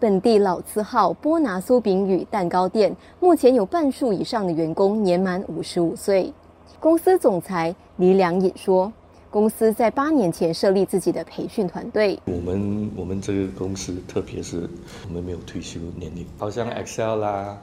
本地老字号波拿酥饼与蛋糕店目前有半数以上的员工年满五十五岁。公司总裁李良颖说：“公司在八年前设立自己的培训团队，我们我们这个公司特别是我们没有退休年龄，好像 Excel 啦。”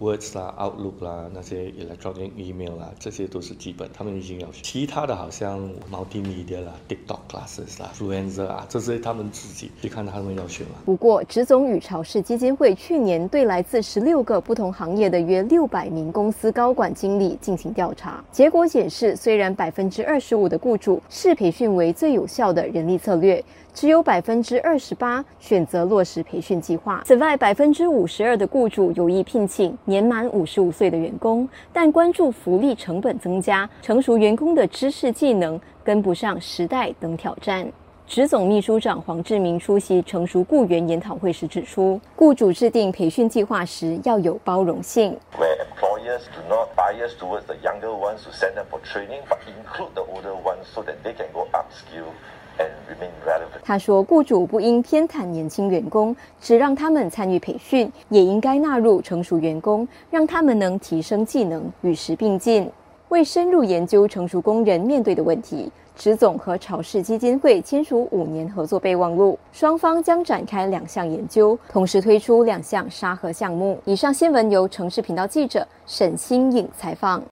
Words 啦、Outlook 啦、那些 electronic email 啦，這些都是基本，他們已經要其他的好像 multimedia 啦、TikTok classes 啦、fluencer 啊，這些他們自己，去看他們要學嘛？不過，職總與潮市基金會去年對來自十六個不同行業的約六百名公司高管經理進行調查，結果顯示，雖然百分之二十五的雇主視培訓為最有效的人力策略，只有百分之二十八選擇落實培訓計劃。此外，百分之五十二的雇主有意聘請。年满五十五岁的员工，但关注福利成本增加、成熟员工的知识技能跟不上时代等挑战。职总秘书长黄志明出席成熟雇员研讨会时指出，雇主制定培训计划时要有包容性。他说：“雇主不应偏袒年轻员工，只让他们参与培训，也应该纳入成熟员工，让他们能提升技能，与时并进。”为深入研究成熟工人面对的问题，池总和潮市基金会签署五年合作备忘录，双方将展开两项研究，同时推出两项沙盒项目。以上新闻由城市频道记者沈新颖采访。